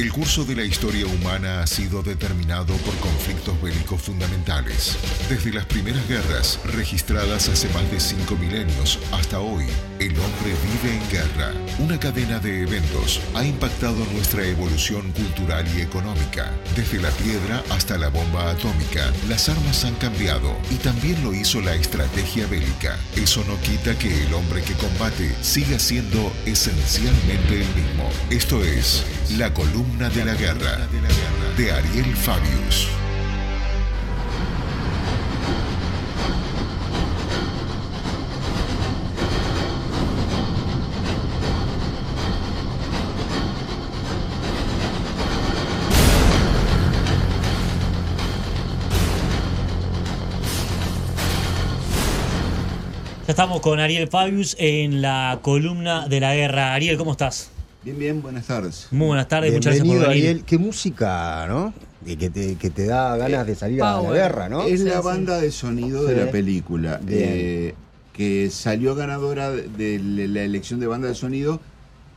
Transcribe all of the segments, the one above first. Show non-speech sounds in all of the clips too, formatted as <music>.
El curso de la historia humana ha sido determinado por conflictos bélicos fundamentales. Desde las primeras guerras, registradas hace más de cinco milenios, hasta hoy, el hombre vive en guerra. Una cadena de eventos ha impactado nuestra evolución cultural y económica. Desde la piedra hasta la bomba atómica, las armas han cambiado y también lo hizo la estrategia bélica. Eso no quita que el hombre que combate siga siendo esencialmente el mismo. Esto es La columna de la guerra de Ariel Fabius. Estamos con Ariel Fabius en la columna de la guerra. Ariel, ¿cómo estás? Bien, bien, buenas tardes. Muy buenas tardes, muchas gracias por Bienvenido, venir. Ariel. Qué música, ¿no? Que te, que te da ganas de salir a la guerra, ¿no? Es Sí, la sí. banda de sonido Sí. de la película, eh, que salió ganadora de la elección de banda de sonido,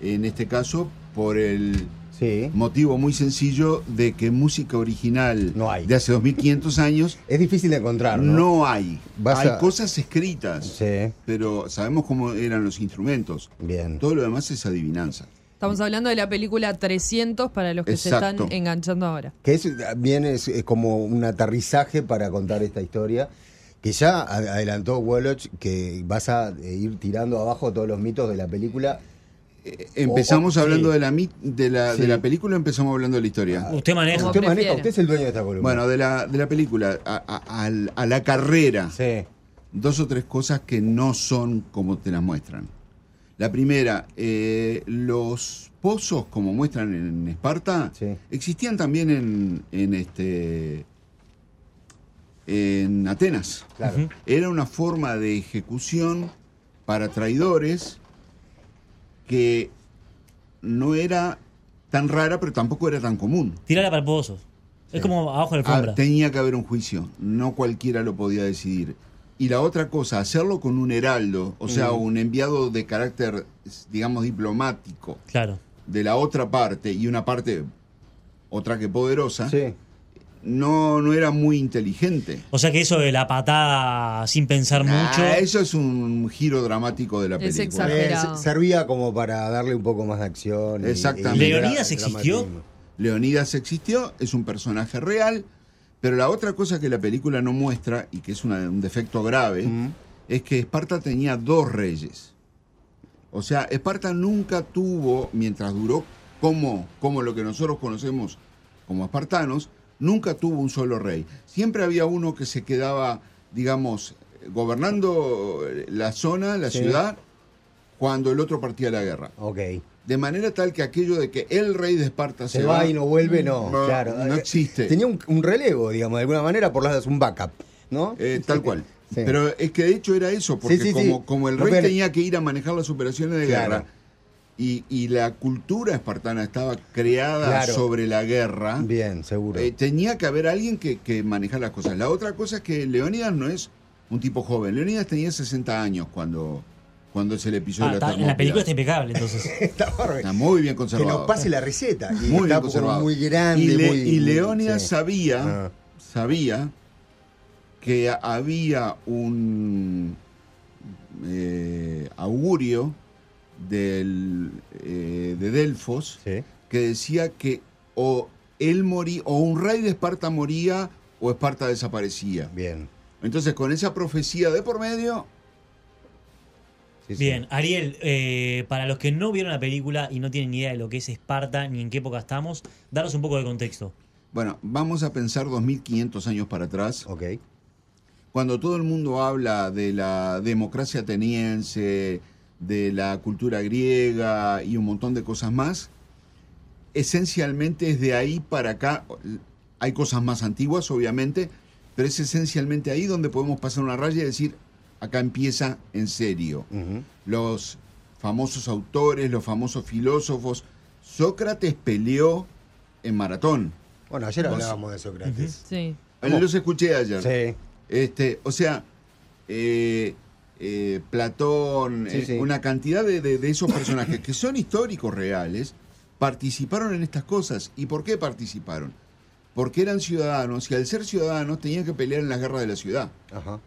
en este caso por el Sí. motivo muy sencillo de que música original No hay. de hace 2500 años <laughs> Es difícil de encontrar, ¿no? no hay. Vas hay a- cosas escritas, Sí. pero sabemos cómo eran los instrumentos. Bien. Todo lo demás es adivinanza. Estamos hablando de la película 300 para los que se están enganchando ahora. Que es, bien es, es como un aterrizaje para contar esta historia. Que ya adelantó Woloch que vas a eh, ir tirando abajo todos los mitos de la película. Eh, Empezamos O- o- hablando sí. de, la, de, la, Sí. de la película, empezamos hablando de la historia. Usted maneja. Usted maneja, usted es el dueño de esta columna. Bueno, de la, de la película, a, a la carrera, Sí. dos o tres cosas que no son como te las muestran. La primera, eh, los pozos, como muestran en Esparta, Sí. existían también en, en este en Atenas. Claro. Era una forma de ejecución para traidores que no era tan rara, pero tampoco era tan común. Tirala para el pozo. Es como abajo de la Ah, alfombra. tenía que haber un juicio, no cualquiera lo podía decidir. Y la otra cosa, hacerlo con un heraldo, o sea, un enviado de carácter, digamos, diplomático Claro. de la otra parte y una parte, otra que poderosa, Sí. no, no era muy inteligente. O sea que eso de la patada sin pensar Ah, mucho. eso es un giro dramático de la Es película. exagerado. Eh, servía como para darle un poco más de acción. Exactamente. y ¿Leonidas existió? dramatismo. Leonidas existió, es un personaje real, pero la otra cosa que la película no muestra, y que es una- un defecto grave, es que Esparta tenía dos reyes. O sea, Esparta nunca tuvo, mientras duró como, como lo que nosotros conocemos como espartanos, nunca tuvo un solo rey. Siempre había uno que se quedaba, digamos, gobernando la zona, la Sí. ciudad, cuando el otro partía la guerra. Ok. De manera tal que aquello de que el rey de Esparta Se, va, y no vuelve, no. No, claro. no Eh, existe. Tenía un, un relevo, digamos, de alguna manera, por las un backup, ¿no? Eh, tal cual. Sí. Pero es que de hecho era eso, porque Sí, como, el rey tenía que ir a manejar las operaciones de Claro. guerra y, y la cultura espartana estaba creada Claro. sobre la guerra, Bien, seguro. eh, tenía que haber alguien que, que manejara las cosas. La otra cosa es que Leonidas no es un tipo joven. Leonidas tenía 60 años cuando, cuando es el episodio Ah, de está- la en la película está impecable, entonces. <laughs> Está. Está muy bien que conservado. nos pase la receta. Y muy bien está conservado. muy grande. Y, Le- muy, y Leónidas sí. sabía, Ah. sabía que había un eh, augurio del, eh, de Delfos Sí. que decía que o él moría, o un rey de Esparta moría, o Esparta desaparecía. Bien. Entonces, con esa profecía de por medio, Sí, sí. Bien, Ariel, eh, para los que no vieron la película y no tienen ni idea de lo que es Esparta ni en qué época estamos, daros un poco de contexto. bueno, vamos a pensar 2500 años para atrás. Ok. cuando todo el mundo habla de la democracia ateniense, de la cultura griega y un montón de cosas más, esencialmente es de ahí para acá. Hay cosas más antiguas, obviamente, pero es esencialmente ahí donde podemos pasar una raya y decir, acá empieza en serio. Los famosos autores, los famosos filósofos. Sócrates peleó en maratón. Bueno, ayer Vos- hablábamos de Sócrates. Sí. ¿Cómo? Los escuché ayer. Sí. Este, o sea, eh, eh, Platón, Sí, eh, sí. una cantidad de, de- de esos personajes que son históricos reales, participaron en estas cosas. ¿Y por qué participaron? Porque eran ciudadanos y al ser ciudadanos tenían que pelear en las guerras de la ciudad. Ajá.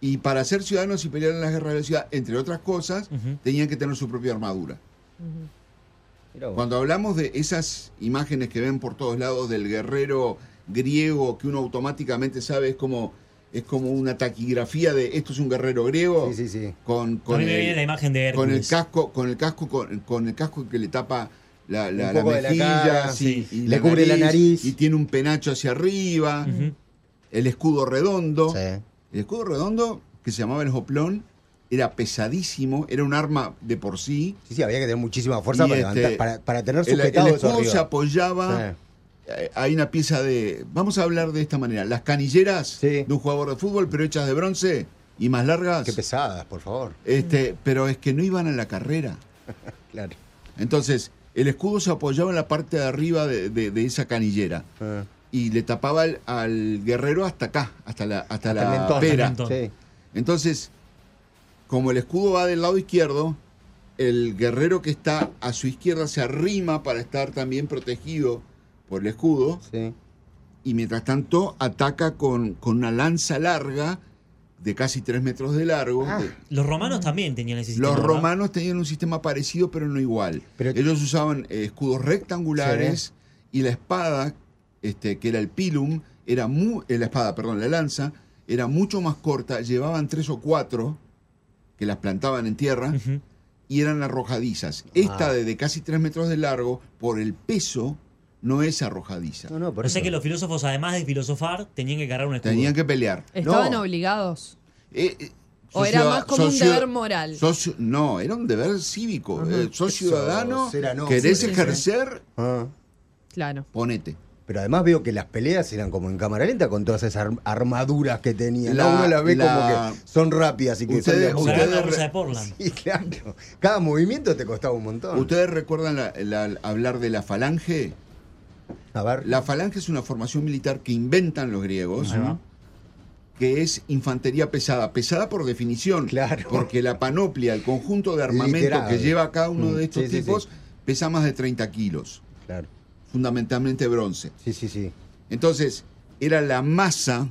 Y para ser ciudadanos y pelear en las guerras de la ciudad, entre otras cosas, tenían que tener su propia armadura. Cuando hablamos de esas imágenes que ven por todos lados del guerrero griego, que uno automáticamente sabe es como, es como una taquigrafía de esto es un guerrero griego, Sí, sí, sí. con, con viene la imagen de con el casco, con el casco, con, con el casco que le tapa la, la, mejilla, cara, y Le cubre la nariz. y tiene un penacho hacia arriba, el escudo redondo. El escudo redondo que se llamaba el joplón era pesadísimo, era un arma de por sí. Sí, sí, había que tener muchísima fuerza para, este, levantar- para, para tener El, el sujetado eso escudo se apoyaba. eh, Hay una pieza de. Vamos a hablar de esta manera. Las canilleras Sí. de un jugador de fútbol, pero hechas de bronce y más largas. Qué pesadas, por favor. Este, pero es que no iban a la carrera. <laughs> Claro. Entonces, el escudo se apoyaba en la parte de arriba de, de- de esa canillera Ah. Y le tapaba al, al guerrero hasta acá, hasta la, hasta la mentón. pera. Sí. Entonces, como el escudo va del lado izquierdo, el guerrero que está a su izquierda se arrima para estar también protegido por el escudo Sí. y mientras tanto ataca con, con una lanza larga de casi tres metros de largo. Ah. De- Los romanos también tenían ese sistema. Los ¿verdad? romanos tenían un sistema parecido, pero no igual. Pero- Ellos usaban eh, escudos rectangulares y la espada, este, que era el pilum, era muy, la espada, perdón, la lanza, era mucho más corta, llevaban tres o cuatro que las plantaban en tierra y eran arrojadizas. Esta Ah. de, de casi tres metros de largo, por el peso, no es arrojadiza. No, no, por O sea eso. que los filósofos, además de filosofar, tenían que cargar un escudo. Tenían que pelear. Estaban No, obligados. eh, eh, ¿O era más como un deber moral? sos- no, era un deber cívico. Eh, sos Eso, ciudadano, será no. querés Sí, sí, sí. ejercer, Ah. Claro. ponete. Pero además veo que las peleas eran como en cámara lenta con todas esas arm- armaduras que tenían. La- ¿no? Uno las ve la- como que son rápidas y que son de Ustedes- bolsa re- de Portland. Sí, claro. Cada movimiento te costaba un montón. ¿Ustedes recuerdan la- la- hablar de la falange? A ver. La falange es una formación militar que inventan los griegos, que es infantería pesada. Pesada por definición. Claro. Porque la panoplia, el conjunto de armamento Literal. que lleva cada uno Mm, de estos sí, sí, tipos, sí. pesa más de 30 kilos. Claro. Fundamentalmente bronce. Sí, sí, sí. Entonces, era la masa.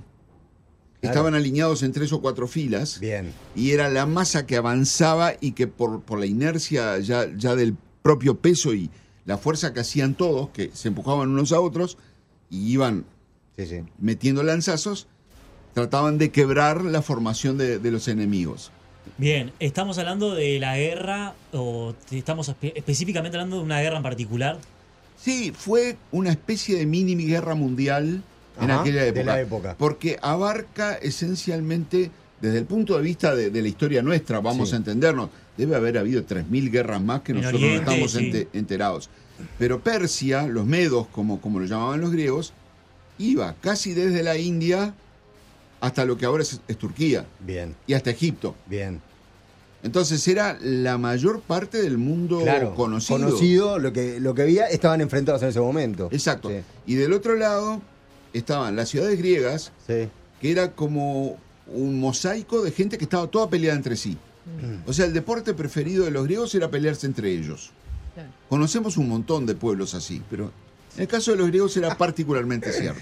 Claro. Estaban alineados en tres o cuatro filas. Bien. y era la masa que avanzaba y que por, por la inercia ya, ya del propio peso y la fuerza que hacían todos, que se empujaban unos a otros y iban Sí, sí. metiendo lanzazos, trataban de quebrar la formación de, de los enemigos. Bien, estamos hablando de la guerra, o estamos espe- específicamente hablando de una guerra en particular. Sí, fue una especie de mini guerra mundial en aquella de época. la época. Porque abarca esencialmente, desde el punto de vista de, de la historia nuestra, vamos Sí. a entendernos, debe haber habido 3.000 guerras más que En nosotros Oriente, no estamos sí. ente- enterados. Pero Persia, los medos, como, como lo llamaban los griegos, iba casi desde la India hasta lo que ahora es, es Turquía Bien. y hasta Egipto. Bien. Entonces era la mayor parte del mundo Claro. conocido. Conocido, lo que, lo que había, estaban enfrentados en ese momento. Exacto. Sí. Y del otro lado estaban las ciudades griegas, Sí. que era como un mosaico de gente que estaba toda peleada entre sí. O sea, el deporte preferido de los griegos era pelearse entre ellos. Claro. Conocemos un montón de pueblos así, pero en el caso de los griegos era particularmente cierto,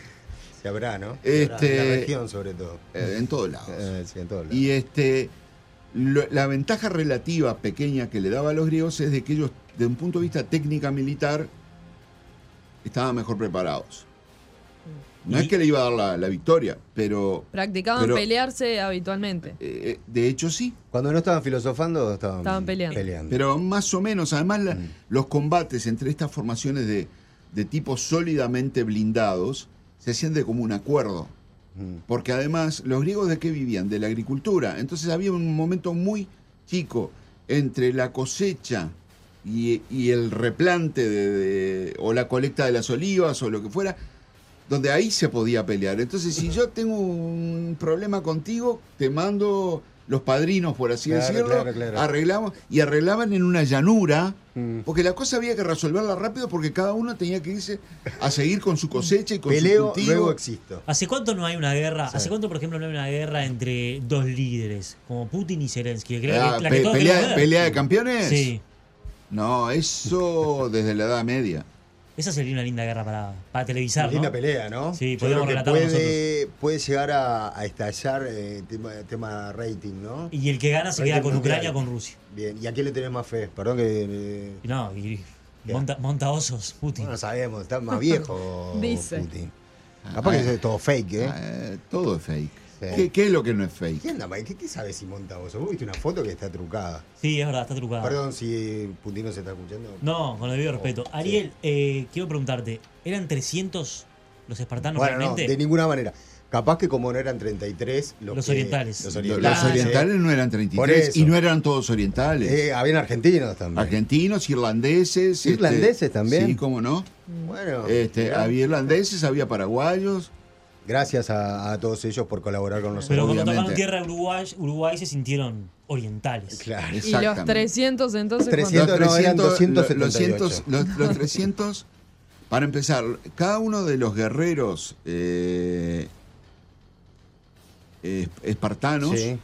Se habrá, ¿no? Este- Se habrá, En la región, sobre todo. eh, en todos lados. Eh, sí, en todos lados. Y este, la ventaja relativa pequeña que le daba a los griegos es de que ellos, de un punto de vista técnica militar, estaban mejor preparados. No Y- es que le iba a dar la, la victoria, pero Practicaban Pero- pelearse habitualmente. eh, de hecho sí. Cuando no estaban filosofando, estaban, Estaban peleando. Pero más o menos, además la- Mm. los combates entre estas formaciones de, de tipos sólidamente blindados se hacían de común acuerdo. Porque además, ¿los griegos de qué vivían? De la agricultura. Entonces había un momento muy chico entre la cosecha y, y el replante de, de- o la colecta de las olivas o lo que fuera, donde ahí se podía pelear. Entonces, si yo tengo un problema contigo, te mando los padrinos, por así Claro, decirlo, claro, claro. arreglamos y arreglaban en una llanura. Mm. Porque la cosa había que resolverla rápido porque cada uno tenía que irse a seguir con su cosecha y con su Peleo, cultivo. luego existo. ¿Hace cuánto no hay una guerra? Sí. ¿Hace cuánto, por ejemplo, no hay una guerra entre dos líderes, como Putin y Zelensky? que Ah, que- la pe- que todos pelea, pelea de campeones? Sí. No, eso desde la Edad Media. Esa sería una linda guerra para, para televisar, Linda ¿no? pelea, ¿no? Sí, Yo podríamos creo que relatarlo puede, puede llegar a, a estallar eh, tema, tema rating, ¿no? Y el que gana se Rating queda con mundial. Ucrania o con Rusia. Bien, ¿y a quién le tenés más fe? Perdón que... eh, no, monta, monta osos, Putin. no sabemos, está más viejo <laughs> Dice. Putin. Capaz que es todo fake, ¿eh? Eh, todo es fake. Sí. ¿Qué, qué es lo que no es fake? ¿Qué anda? ¿Qué, qué sabes si monta vos? Vos viste una foto que está trucada. Sí, es verdad, está trucada. Perdón si Putin no se está escuchando. No, con el debido respeto. Oh, sí. Ariel, eh, quiero preguntarte, ¿eran 300 los espartanos Bueno, no, realmente? de ninguna manera. Capaz que como no eran 33, los, Los que- orientales. Los Lo- orientales, Los orientales no eran Por 33 eso. y no eran todos orientales. Eh, habían argentinos también. Argentinos, irlandeses. este, Irlandeses también. Sí, cómo no. Bueno, Este, había irlandeses, había paraguayos. Gracias a, a todos ellos por colaborar con nosotros. Pero cuando tocaron obviamente. tierra de Uruguay, Uruguay se sintieron orientales. Claro. Y los Exactamente. 300 entonces. 300 ¿cuánto? no, eran los, 278. 200, los, los 300, para empezar, cada uno de los guerreros eh, eh, espartanos Sí.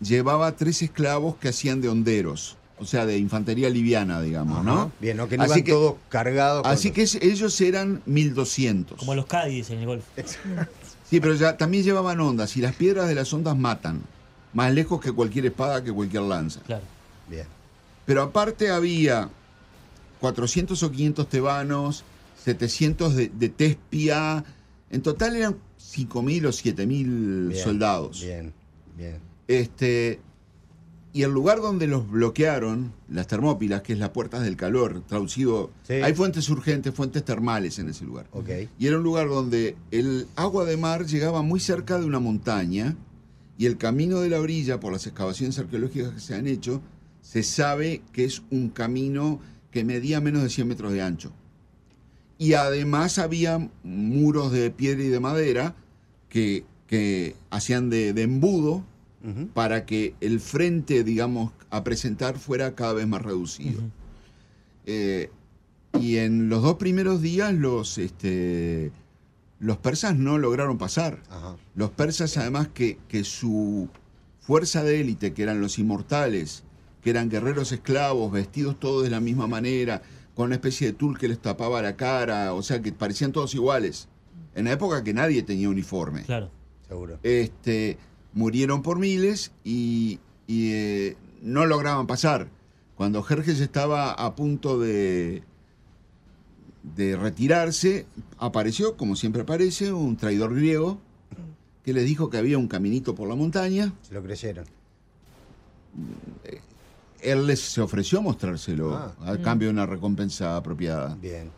llevaba tres esclavos que hacían de honderos, o sea, de infantería liviana, digamos, Ajá. ¿no? Bien, no que no Así iban que- todos cargados. con Así los- que es- ellos eran 1200. Como los Cádiz en el golf. <laughs> Sí, pero ya también llevaban ondas y las piedras de las ondas matan, más lejos que cualquier espada, que cualquier lanza. Claro. Bien. Pero aparte había 400 o 500 tebanos, 700 de, de Tespia. En total eran 5.000 o 7.000 Bien, soldados. Bien, bien. Este, y el lugar donde los bloquearon, las Termópilas, que es las puertas del calor, traducido. Sí. Hay fuentes urgentes, fuentes termales en ese lugar. Y era un lugar donde el agua de mar llegaba muy cerca de una montaña y el camino de la orilla, por las excavaciones arqueológicas que se han hecho, se sabe que es un camino que medía menos de 100 metros de ancho. Y además había muros de piedra y de madera que, que hacían de, de embudo Para que el frente, digamos, a presentar fuera cada vez más reducido. Eh, y en los dos primeros días los, este, los persas no lograron pasar. Ajá. Los persas, además, que, que su fuerza de élite, que eran los inmortales, que eran guerreros esclavos, vestidos todos de la misma manera, con una especie de tul que les tapaba la cara, o sea, que parecían todos iguales. En la época que nadie tenía uniforme Claro. Seguro. este, murieron por miles y, y, eh, no lograban pasar. Cuando Jerjes estaba a punto de, de retirarse, apareció, como siempre aparece, un traidor griego que les dijo que había un caminito por la montaña. Se lo creyeron. Él les se ofreció a mostrárselo Ah. a cambio de una recompensa apropiada. Bien.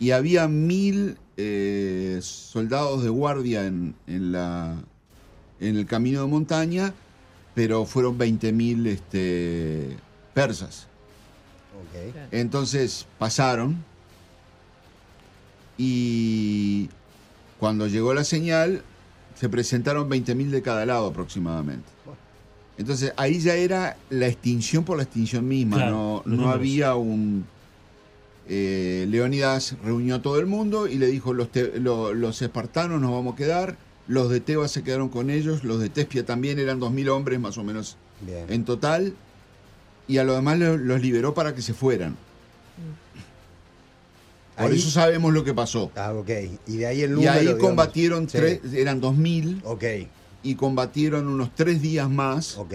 y había mil eh, soldados de guardia en, en la, en el camino de montaña, pero fueron 20.000 este, persas. Ok. Entonces pasaron y cuando llegó la señal se presentaron 20.000 de cada lado aproximadamente. Entonces ahí ya era la extinción por la extinción misma, Claro, no, había un... eh, Leónidas reunió a todo el mundo y le dijo, los, te- lo- los espartanos nos vamos a quedar, los de Tebas se quedaron con ellos, los de Tespia también eran 2.000 hombres más o menos Bien. en total, y a los demás lo- los liberó para que se fueran. Por Ahí- eso sabemos lo que pasó. Ah, ok. Y de ahí el Y número. ahí digamos. combatieron, Sí. tres, eran 2.000, Ok, y combatieron unos tres días más, ok.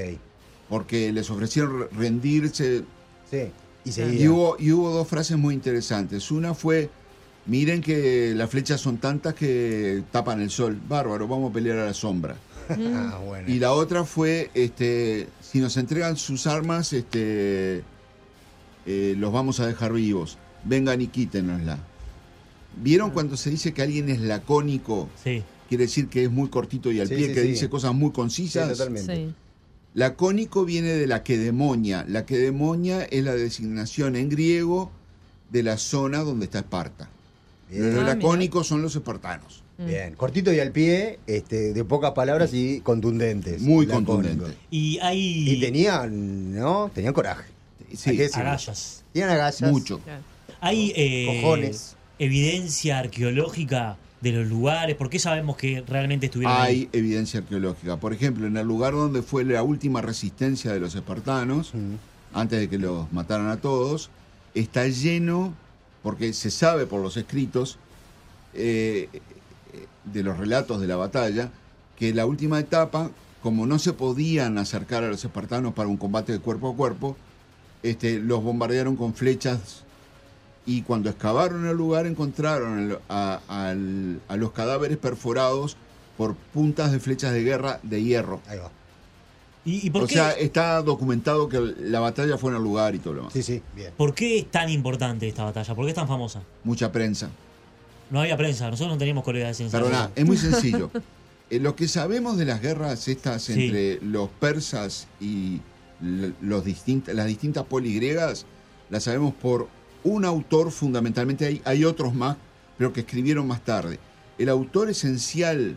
porque les ofrecieron re- rendirse. Sí. Y Y hubo, y hubo dos frases muy interesantes. Una fue, miren que las flechas son tantas que tapan el sol. Bárbaro, vamos a pelear a la sombra. Ah, bueno. Y la otra fue, este, si nos entregan sus armas, este, eh, los vamos a dejar vivos. Vengan y quítenosla. ¿Vieron cuando se dice que alguien es lacónico? Sí. Quiere decir que es muy cortito y al Sí, pie, sí, que sí. dice cosas muy Sí, concisas. totalmente. Sí. Lacónico viene de la quedemonia. La quedemonia es la designación en griego de la zona donde está Esparta. Bien. Los Ah, lacónicos son los espartanos. Mm. Bien. Cortito y al pie, este, de pocas palabras y contundentes. Muy Lacónico. contundente. Y hay Y tenían, ¿no? Tenían coraje. Sí, agallas. Tenían agallas. mucho. Hay eh, Cojones. evidencia arqueológica de los lugares. ¿Por qué sabemos que realmente estuvieron Hay ahí? evidencia arqueológica. Por ejemplo, en el lugar donde fue la última resistencia de los espartanos, Mm. antes de que los mataran a todos, está lleno, porque se sabe por los escritos eh, de los relatos de la batalla, que la última etapa, como no se podían acercar a los espartanos para un combate de cuerpo a cuerpo, este, los bombardearon con flechas y cuando excavaron el lugar encontraron a, a los cadáveres perforados por puntas de flechas de guerra de hierro. Ahí va. ¿Y, y por, O qué, sea, está documentado que la batalla fue en el lugar y todo lo demás. Sí, sí, bien. por qué es tan importante esta batalla? ¿Por qué es tan famosa? Mucha prensa. No había prensa, nosotros no teníamos colega de ciencia. Perdona, es muy sencillo. <laughs> Eh, lo que sabemos de las guerras estas Sí. entre los persas y los distint- las distintas polis griegas, las sabemos por un autor fundamentalmente, hay, hay otros más, pero que escribieron más tarde. El autor esencial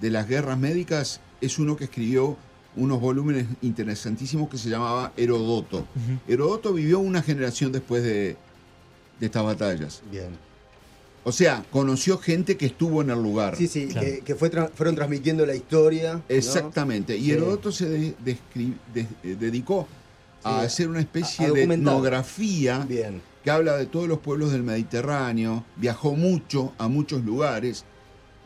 de las guerras médicas es uno que escribió unos volúmenes interesantísimos que se llamaba Herodoto. Herodoto vivió una generación después de, de estas batallas. Bien. O sea, conoció gente que estuvo en el lugar. Sí, sí, Claro. que, que fue tra- fueron transmitiendo la historia. ¿no? Exactamente. Y Sí. Heródoto se de- descri- de- eh, dedicó a Sí, hacer una especie a- a de etnografía Bien. que habla de todos los pueblos del Mediterráneo, viajó mucho a muchos lugares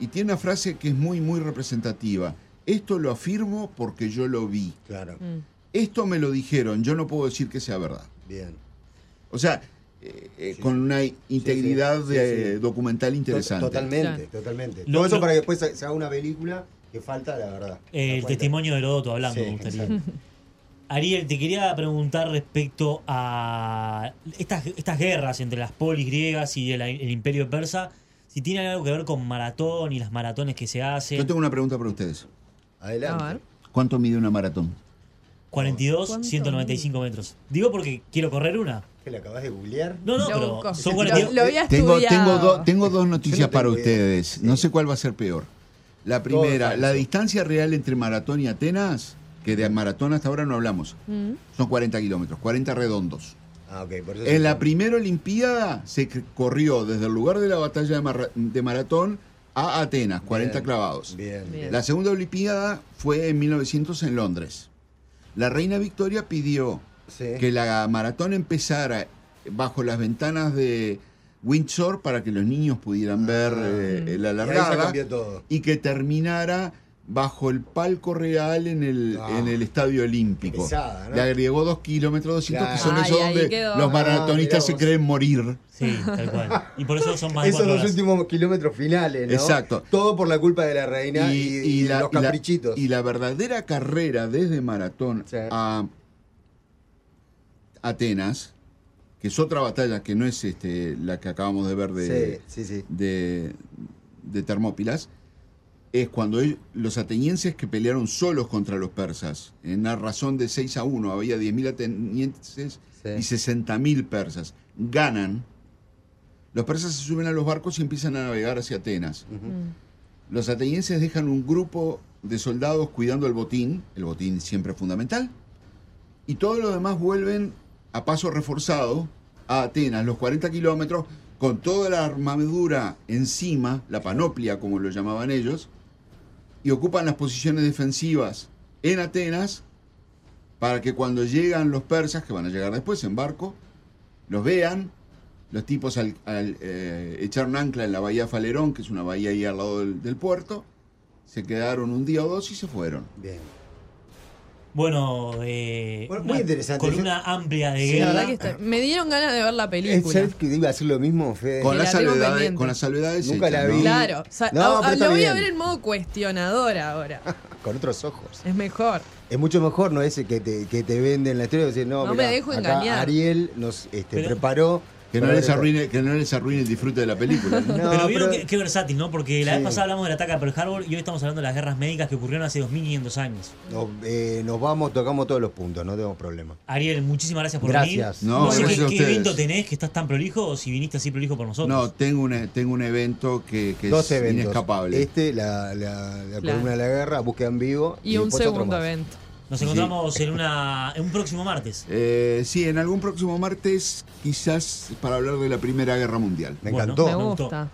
y tiene una frase que es muy, muy representativa. Esto lo afirmo porque yo lo vi. Claro. Mm. Esto me lo dijeron, yo no puedo decir que sea verdad. Bien. O sea, eh, eh, Sí. con una integridad sí, sí, de- sí. documental interesante. To- Totalmente, totalmente. Lo- Todo eso para que después se haga una película que falta, la verdad. Eh, el testimonio de Herodoto hablando, Sí, me gustaría. exacto. Ariel, te quería preguntar respecto a estas, estas guerras entre las polis griegas y el, el imperio persa, si tienen algo que ver con maratón y las maratones que se hacen. Yo tengo una pregunta para ustedes. Adelante. A ver. ¿Cuánto mide una maratón? 42, ¿Cuánto? 195 metros. Digo porque quiero correr una. ¿Que la acabas de googlear? No, no, Lo pero busco. son Lo- 42. lo había Tengo, tengo, estudiado. do- tengo dos noticias no para ustedes. No sé cuál va a ser peor. La primera, la distancia real entre Maratón y Atenas, que de Maratón hasta ahora no hablamos, Mm. son 40 kilómetros, 40 redondos. Ah, ok. Por eso En sí. la primera Olimpiada se corrió desde el lugar de la batalla de, Marra- de Maratón a Atenas, 40 Bien, clavados. Bien, Bien. La segunda Olimpiada fue en 1900 en Londres. La reina Victoria pidió Sí. que la maratón empezara bajo las ventanas de Windsor para que los niños pudieran ver eh, la largada y que terminara bajo el palco real en el, Ah, en el estadio olímpico. pesada, ¿no? Le agregó dos kilómetros 200 que Claro. son Ay, esos donde quedó. los Ah, maratonistas mirá se creen morir. Sí, tal cual. Y por eso son más Esos dos horas. últimos kilómetros finales, ¿no? Exacto. Todo por la culpa de la reina y, y la- los y la- caprichitos. y la verdadera carrera desde Maratón Sí. a Atenas, que es otra batalla que no es este, la que acabamos de ver de, sí, sí, sí. de, de Termópilas, es cuando ellos- los atenienses que pelearon solos contra los persas, en una razón de 6 a 1, había 10.000 atenienses Sí. y 60.000 persas, ganan. Los persas se suben a los barcos y empiezan a navegar hacia Atenas. Mm. Los atenienses dejan un grupo de soldados cuidando el botín, el botín siempre fundamental, y todos los demás vuelven a paso reforzado a Atenas, los 40 kilómetros, con toda la armadura encima, la panoplia como lo llamaban ellos, y ocupan las posiciones defensivas en Atenas para que cuando llegan los persas, que van a llegar después en barco, los vean. Los tipos al, al, eh, echar un ancla en la bahía Falerón, que es una bahía ahí al lado del, del puerto, se quedaron un día o dos y se fueron. Bien. Bueno, eh, Bueno, muy una interesante. columna amplia de Sí, guerra. verdad que está- me dieron ganas de ver la película. ¿Sabes que iba a hacer lo mismo, Fede? Con, la las tengo salvedades, pendiente. con las salvedades Nunca hechas, la ¿no? vi. Claro, o sea, No, a- pero a- está lo voy a ver en modo cuestionador ahora. <laughs> Con otros ojos. Es mejor. Es mucho mejor, ¿no? Ese que te, que te venden la historia y decir, no, No mirá, me dejo acá engañar. Ariel nos este, Pero- preparó. Que no, les arruine, que no les arruine el disfrute de la película. ¿no? <laughs> No, pero vieron pero- que, qué versátil, ¿no? Porque la Sí. vez pasada hablamos del ataque a Pearl Harbor y hoy estamos hablando de las guerras médicas que ocurrieron hace 2500 años. Nos, eh, nos vamos, tocamos todos los puntos, no tenemos problema. Ariel, muchísimas gracias por Gracias. venir. No, sé gracias qué, evento tenés que estás tan prolijo o si viniste así prolijo por nosotros. No, tengo un, tengo un evento que, que Dos es eventos. inescapable. Este, la, la, la Claro. columna de la guerra, búsqueda en vivo. Y, un otro segundo más. evento. Nos encontramos en, una, en un próximo martes. Eh, sí, en algún próximo martes, quizás para hablar de la Primera Guerra Mundial. Me Bueno, encantó. Me gusta.